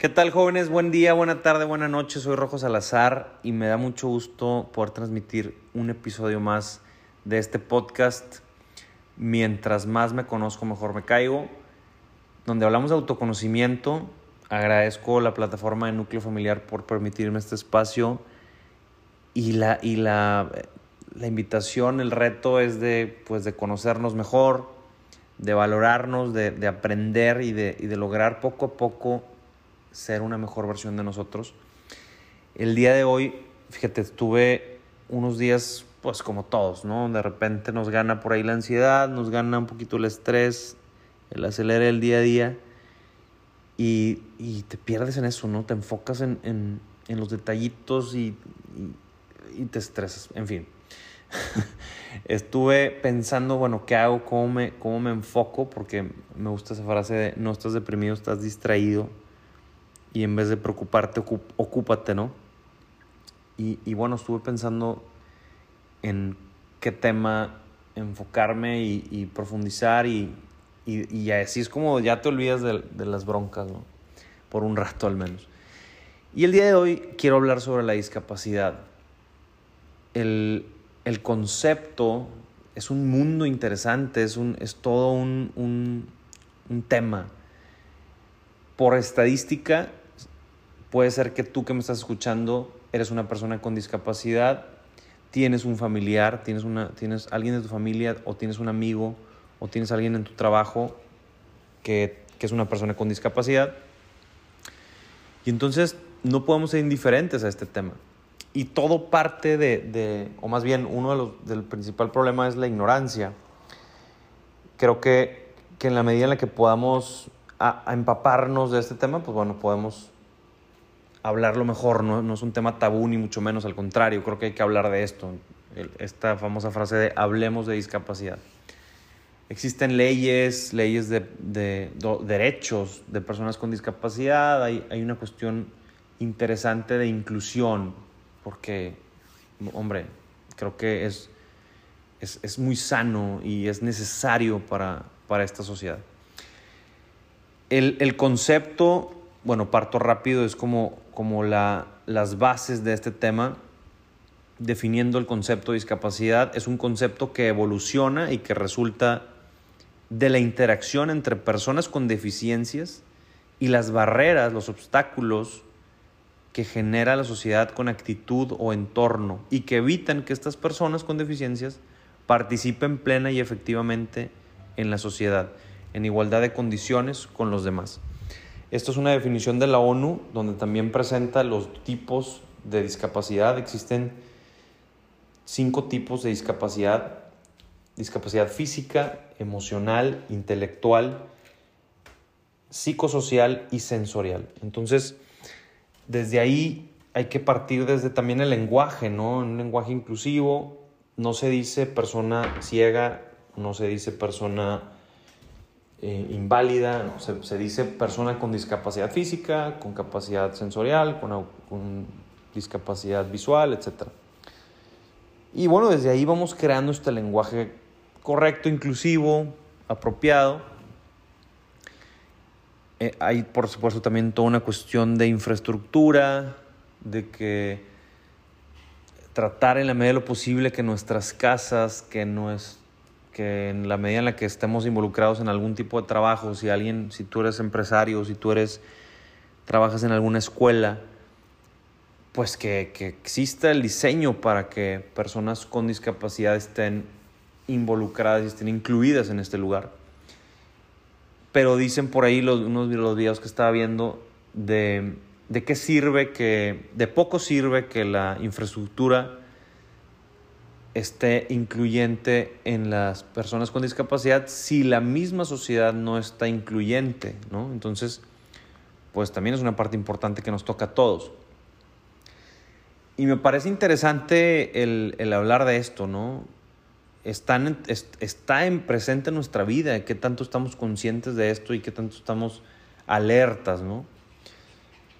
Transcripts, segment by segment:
¿Qué tal jóvenes? Buen día, buena tarde, buena noche. Soy Rojo Salazar y me da mucho gusto poder transmitir un episodio más de este podcast. Mientras más me conozco, mejor me caigo donde hablamos de autoconocimiento. Agradezco la plataforma de Núcleo Familiar por permitirme este espacio y la, y la, la invitación, el reto es de, pues, de conocernos mejor, de valorarnos, de, de aprender y de, y de lograr poco a poco ser una mejor versión de nosotros. El día de hoy, fíjate, estuve unos días, pues como todos, ¿no? De repente nos gana por ahí la ansiedad, nos gana un poquito el estrés, el acelerar el día a día y, te pierdes en eso, ¿no? Te enfocas en, los detallitos y, te estresas, en fin. Estuve pensando, bueno, ¿qué hago? ¿Cómo me, ¿Cómo me enfoco? Porque me gusta esa frase de no estás deprimido, estás distraído. Y en vez de preocuparte, ocúpate, ¿no? Y, y bueno, estuve pensando en qué tema enfocarme y profundizar y, y, así es como ya te olvidas de, las broncas, ¿no? Por un rato al menos. Y el día de hoy quiero hablar sobre la discapacidad. El, concepto es un mundo interesante, es, un, es todo un, un, tema. Por estadística, puede ser que tú que me estás escuchando eres una persona con discapacidad, tienes un familiar, tienes, una, tienes alguien de tu familia o tienes un amigo o tienes a alguien en tu trabajo que, es una persona con discapacidad. Y entonces no podemos ser indiferentes a este tema. Y todo parte de, o más bien uno de los, del principal problema es la ignorancia. Creo que, en la medida en la que podamos empaparnos de este tema, pues bueno, podemos hablarlo mejor, no, no, es un tema tabú ni mucho menos, al contrario, creo que hay que hablar de esto, esta famosa frase de hablemos de discapacidad. Existen leyes, leyes de, derechos de personas con discapacidad, hay, una cuestión interesante de inclusión, porque, hombre, creo que es, es, muy sano y es necesario para, esta sociedad. El, concepto, bueno, parto rápido, es como, como la, las bases de este tema, definiendo el concepto de discapacidad, es un concepto que evoluciona y que resulta de la interacción entre personas con deficiencias y las barreras, los obstáculos que genera la sociedad con actitud o entorno y que evitan que estas personas con deficiencias participen plena y efectivamente en la sociedad, en igualdad de condiciones con los demás. Esto es una definición de la ONU donde también presenta los tipos de discapacidad. Existen cinco tipos de discapacidad discapacidad física, emocional, intelectual, psicosocial y sensorial. Entonces, desde ahí hay que partir desde también el lenguaje, ¿no? Un lenguaje inclusivo, no se dice persona ciega, no se dice persona eh, inválida, se, dice persona con discapacidad física, con capacidad sensorial, con, discapacidad visual, etc. Y bueno, desde ahí vamos creando este lenguaje correcto, inclusivo, apropiado. Eh, hay, por supuesto, también toda una cuestión de infraestructura, de que tratar en la medida de lo posible que nuestras casas, que es que en la medida en la que estemos involucrados en algún tipo de trabajo, si alguien, si tú eres empresario, si tú eres trabajas en alguna escuela, pues que, que exista el diseño para que personas con discapacidad estén involucradas y estén incluidas en este lugar. Pero dicen por ahí los, unos de los videos que estaba viendo de, de qué sirve que, de poco sirve que la infraestructura esté incluyente en las personas con discapacidad si la misma sociedad no está incluyente, ¿no? Entonces, pues también es una parte importante que nos toca a todos. y me parece interesante el, el hablar de esto, ¿no? Están, está en presente en nuestra vida, qué tanto estamos conscientes de esto y qué tanto estamos alertas, ¿no?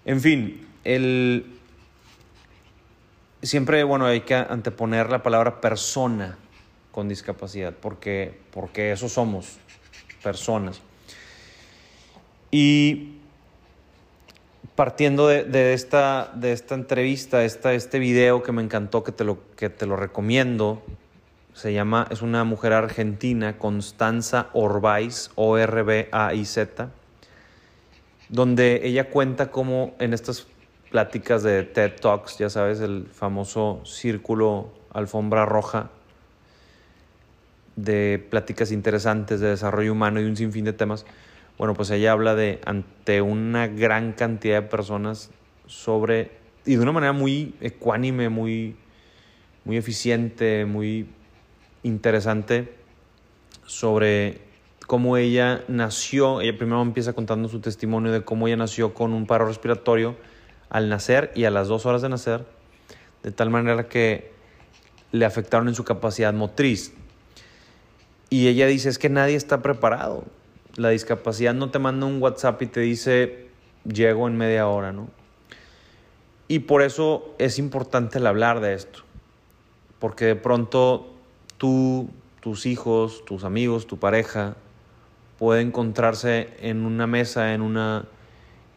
En fin, el, siempre, bueno, hay que anteponer la palabra persona con discapacidad, porque, porque eso somos, personas. Y partiendo de, esta, de esta entrevista, esta, este video que me encantó, que te, lo, que te lo recomiendo, se llama, es una mujer argentina, Constanza Orbaiz, O-R-B-A-I-Z, donde ella cuenta cómo en estas pláticas de TED Talks, ya sabes, el famoso círculo alfombra roja de pláticas interesantes de desarrollo humano y un sinfín de temas. Bueno, pues ella habla de ante una gran cantidad de personas sobre, y de una manera muy ecuánime, muy, muy eficiente, muy interesante, sobre cómo ella nació. Ella primero empieza contando su testimonio de cómo ella nació con un paro respiratorio al nacer y a las dos horas de nacer, de tal manera que le afectaron en su capacidad motriz. Y ella dice, es que nadie está preparado. La discapacidad no te manda un WhatsApp y te dice, llego en media hora, ¿no? Y por eso es importante el hablar de esto. Porque de pronto tú, tus hijos, tus amigos, tu pareja, puede encontrarse en una mesa, en, una,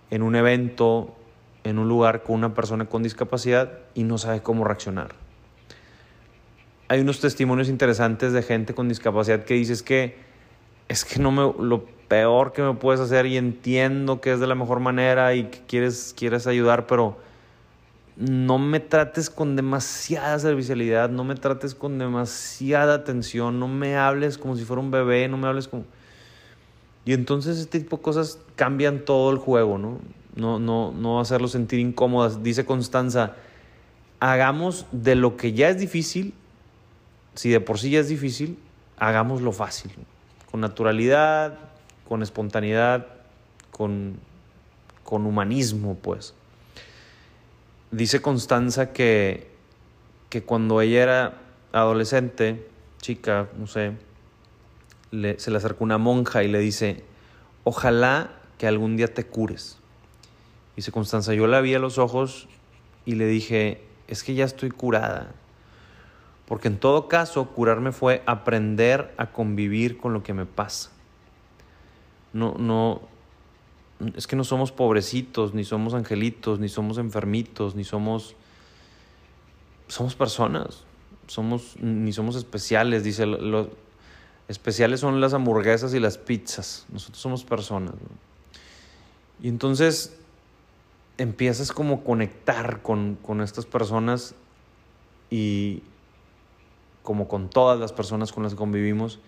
en un evento, en un lugar con una persona con discapacidad y no sabe cómo reaccionar hay unos testimonios interesantes de gente con discapacidad que dices que es que no me lo peor que me puedes hacer y entiendo que es de la mejor manera y que quieres, quieres ayudar, pero no me trates con demasiada servicialidad, no me trates con demasiada atención, no me hables como si fuera un bebé, no me hables como... Y entonces este tipo de cosas cambian todo el juego, ¿no? No, no, no hacerlo sentir incómodas. Dice Constanza, hagamos de lo que ya es difícil si de por sí ya es difícil, hagámoslo fácil, con naturalidad, con espontaneidad, con, con humanismo, pues. Dice Constanza que, que cuando ella era adolescente, chica, no sé, se le acercó una monja y le dice, ojalá que algún día te cures. Dice Constanza, yo la vi a los ojos y le dije, es que ya estoy curada porque en todo caso, curarme fue aprender a convivir con lo que me pasa. No, no, es que no somos pobrecitos, ni somos angelitos, ni somos enfermitos, ni somos, somos personas, somos, ni somos especiales, dice, los especiales son las hamburguesas y las pizzas, nosotros somos personas. Y entonces empiezas como conectar con, con estas personas y, como con todas las personas con las que convivimos.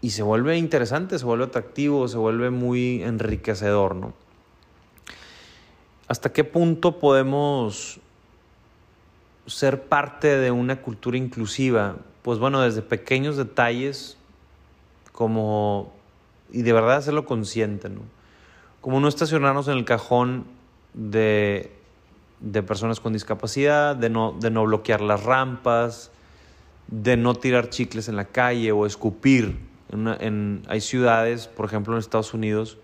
Y se vuelve interesante, se vuelve atractivo, se vuelve muy enriquecedor, ¿no? ¿Hasta qué punto podemos ser parte de una cultura inclusiva? Pues bueno, desde pequeños detalles, como, y de verdad hacerlo consciente, ¿no? Como no estacionarnos en el cajón de, de personas con discapacidad, de no, de no bloquear las rampas, de no tirar chicles en la calle o escupir. En, hay ciudades, por ejemplo en Estados Unidos,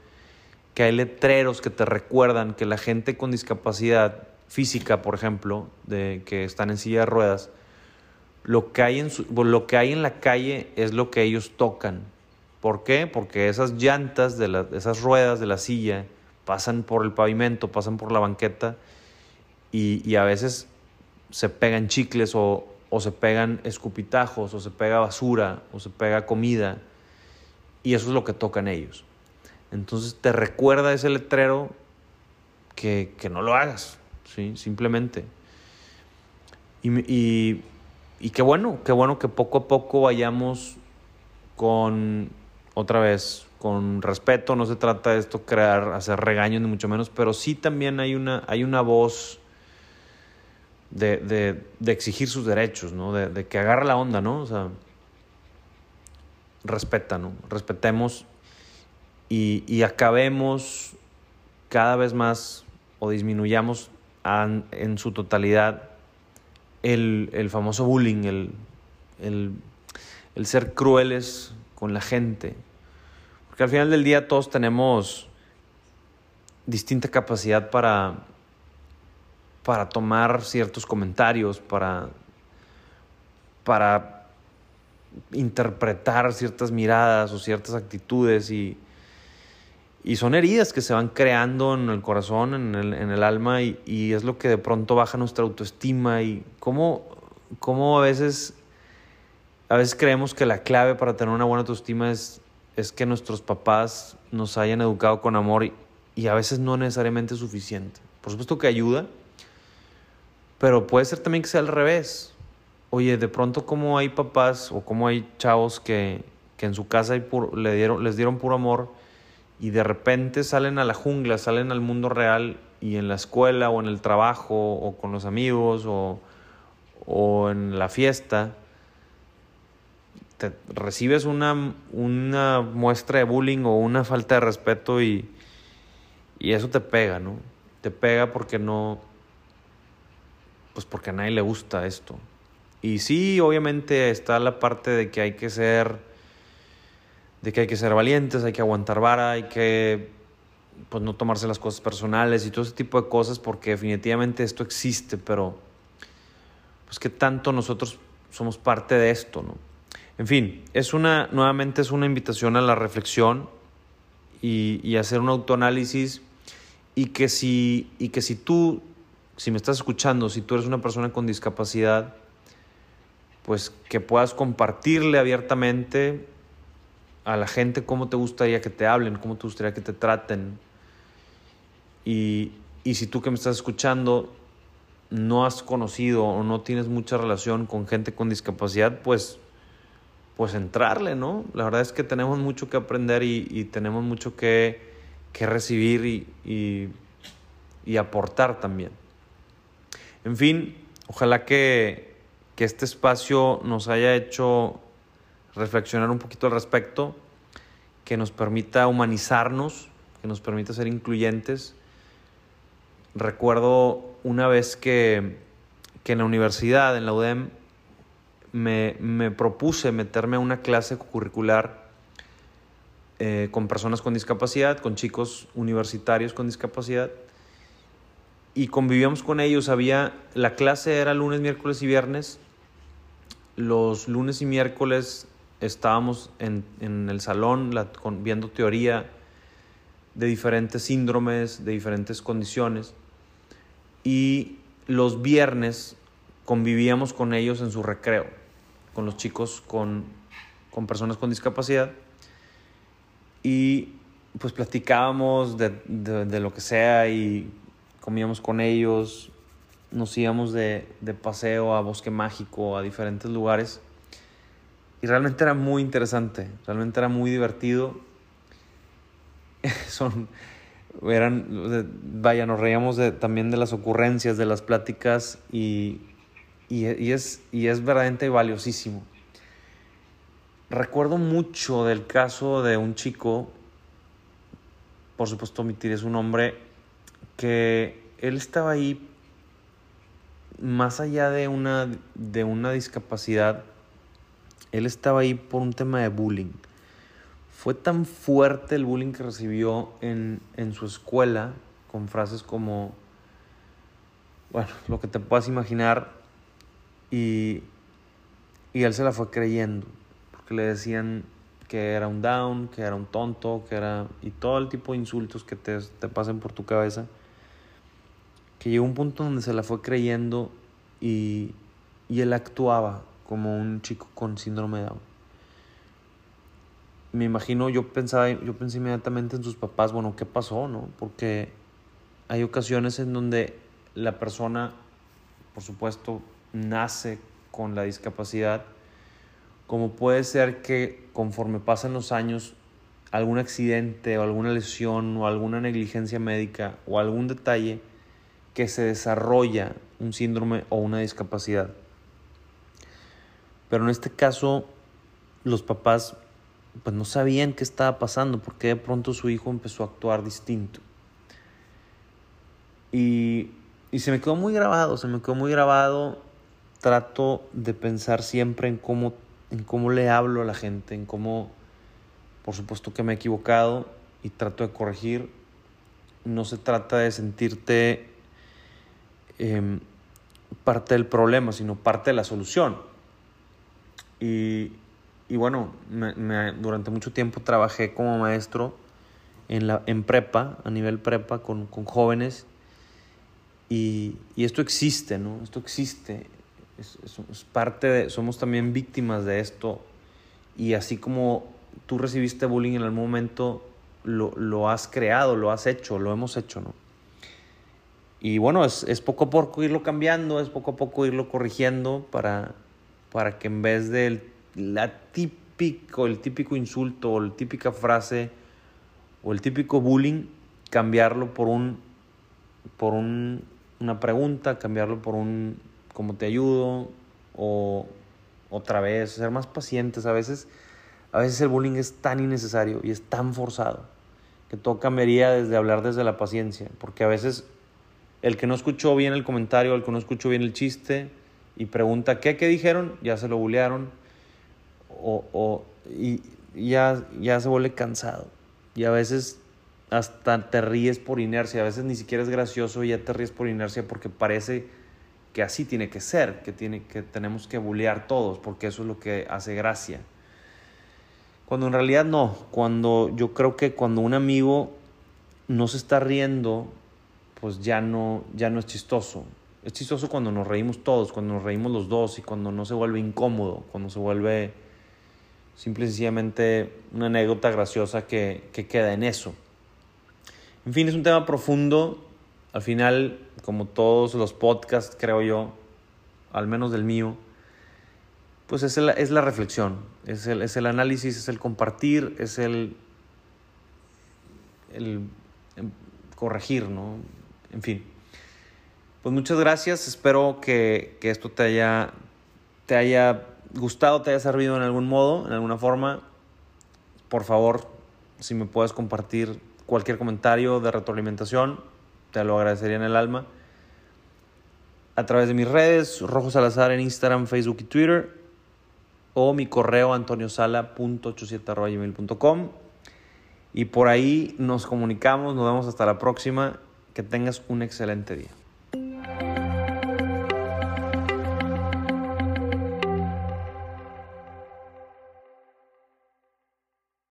que hay letreros que te recuerdan que la gente con discapacidad física, por ejemplo, de, que están en silla de ruedas, lo que, hay en lo que hay en la calle es lo que ellos tocan. ¿Por qué? Porque esas llantas de esas ruedas de la silla pasan por el pavimento, pasan por la banqueta y, a veces se pegan chicles o, se pegan escupitajos, o se pega basura, o se pega comida, y eso es lo que tocan ellos. Entonces te recuerda ese letrero que, no lo hagas, ¿sí? simplemente. Y, y, qué bueno, qué bueno que poco a poco vayamos con, otra vez, con respeto, no se trata de esto crear, hacer regaños ni mucho menos, pero sí también hay una, hay una voz de, exigir sus derechos, ¿no? De, que agarre la onda, ¿no? O sea, respeta, ¿no? Respetemos y, acabemos cada vez más o disminuyamos en su totalidad el, famoso bullying, el, el, el ser crueles con la gente. Porque al final del día todos tenemos distinta capacidad para, para tomar ciertos comentarios, para, para interpretar ciertas miradas o ciertas actitudes y, y son heridas que se van creando en el corazón, en el, en el alma y, y, es lo que de pronto baja nuestra autoestima y cómo, cómo a veces a veces creemos que la clave para tener una buena autoestima es, es que nuestros papás nos hayan educado con amor y, a veces no necesariamente es suficiente. Por supuesto que ayuda, pero puede ser también que sea al revés. Oye, de pronto como hay papás o como hay chavos que, que en su casa le dieron, les dieron puro amor y de repente salen a la jungla, salen al mundo real y en la escuela o en el trabajo o con los amigos o, o en la fiesta, te recibes una, una muestra de bullying o una falta de respeto y, y eso te pega, ¿no? Te pega porque no. Pues porque a nadie le gusta esto. Y sí, obviamente está la parte de que hay que ser. de que hay que ser valientes, hay que aguantar vara, hay que. pues no tomarse las cosas personales y todo ese tipo de cosas, porque definitivamente esto existe, pero. pues que tanto nosotros somos parte de esto, ¿no? En fin, es una. nuevamente es una invitación a la reflexión y, y hacer un autoanálisis y que si, y que si tú, si me estás escuchando, si tú eres una persona con discapacidad, pues que puedas compartirle abiertamente a la gente cómo te gustaría que te hablen, cómo te gustaría que te traten. Y, y si tú que me estás escuchando no has conocido o no tienes mucha relación con gente con discapacidad, pues, pues entrarle, ¿no? La verdad es que tenemos mucho que aprender y, y tenemos mucho que que recibir y, y, aportar también. En fin, ojalá que, que este espacio nos haya hecho reflexionar un poquito al respecto, que nos permita humanizarnos, que nos permita ser incluyentes. Recuerdo una vez que, que en la universidad, en la UDEM, me, propuse meterme a una clase curricular eh, con personas con discapacidad, con chicos universitarios con discapacidad. Y convivíamos con ellos. Había, la clase era lunes, miércoles y viernes. Los lunes y miércoles estábamos en, en el salón viendo teoría de diferentes síndromes, de diferentes condiciones. Y los viernes convivíamos con ellos en su recreo, con los chicos con, con personas con discapacidad y pues platicábamos de, de, lo que sea y comíamos con ellos, nos íbamos de, de, paseo a Bosque Mágico, a diferentes lugares. Y realmente era muy interesante, realmente era muy divertido. Son, eran, vaya, nos reíamos de, también de las ocurrencias, de las pláticas y, y, es, y es verdaderamente valiosísimo. Recuerdo mucho del caso de un chico, por supuesto omitiré su nombre, que él estaba ahí más allá de una, de una discapacidad, él estaba ahí por un tema de bullying. Fue tan fuerte el bullying que recibió en, en su escuela, con frases como, bueno, lo que te puedas imaginar, y, y él se la fue creyendo que le decían que era un down, que era un tonto, que era... y todo el tipo de insultos que te, te pasen por tu cabeza. Que llegó un punto donde se la fue creyendo y, y él actuaba como un chico con síndrome de Down. Me imagino, yo pensaba, yo pensé inmediatamente en sus papás, bueno, ¿qué pasó, no? Porque hay ocasiones en donde la persona, por supuesto, nace con la discapacidad como puede ser que conforme pasan los años, algún accidente o alguna lesión o alguna negligencia médica o algún detalle que se desarrolla un síndrome o una discapacidad. Pero en este caso, los papás pues no sabían qué estaba pasando, porque de pronto su hijo empezó a actuar distinto. Y y se me quedó muy grabado, se me quedó muy grabado. Trato de pensar siempre en cómo, en cómo le hablo a la gente, en cómo, por supuesto que me he equivocado y trato de corregir. No se trata de sentirte em, parte del problema, sino parte de la solución. Y, y bueno, durante mucho tiempo trabajé como maestro en, la, en prepa, a nivel prepa, con, con jóvenes. Y, y, esto existe, ¿no? Esto existe. Es, es, parte de, somos también víctimas de esto. Y así como tú recibiste bullying en algún momento, lo, lo has creado, lo has hecho, lo hemos hecho, ¿no? Y bueno, es, es, poco a poco irlo cambiando, es poco a poco irlo corrigiendo para, para que en vez de la típico, el típico insulto o la típica frase o el típico bullying, cambiarlo por un por un, una pregunta, cambiarlo por un cómo te ayudo o otra vez, ser más pacientes. A veces, a veces el bullying es tan innecesario y es tan forzado que todo cambiaría desde hablar desde la paciencia, porque a veces el que no escuchó bien el comentario, el que no escuchó bien el chiste y pregunta qué, qué dijeron, ya se lo bullearon o, o y ya, ya se vuelve cansado. Y a veces hasta te ríes por inercia, a veces ni siquiera es gracioso y ya te ríes por inercia porque parece que así tiene que ser, que, tiene, que tenemos que bullear todos, porque eso es lo que hace gracia. Cuando en realidad no, cuando yo creo que cuando un amigo no se está riendo pues ya no, ya no es chistoso. Es chistoso cuando nos reímos todos, cuando nos reímos los dos y cuando no se vuelve incómodo, cuando se vuelve simple y sencillamente una anécdota graciosa que, que queda en eso. En fin, es un tema profundo. Al final, como todos los podcasts, creo yo, al menos del mío, pues es, es la reflexión, es el, es el análisis, es el compartir, es el, el corregir, ¿no? En fin. Pues muchas gracias. Espero que, esto te haya, te haya gustado, te haya servido en algún modo, en alguna forma. Por favor, si me puedes compartir cualquier comentario de retroalimentación, te lo agradecería en el alma. A través de mis redes, Rojo Salazar en Instagram, Facebook y Twitter, o mi correo antoniosala.87.com. Y por ahí nos comunicamos, nos vemos hasta la próxima que tengas un excelente día.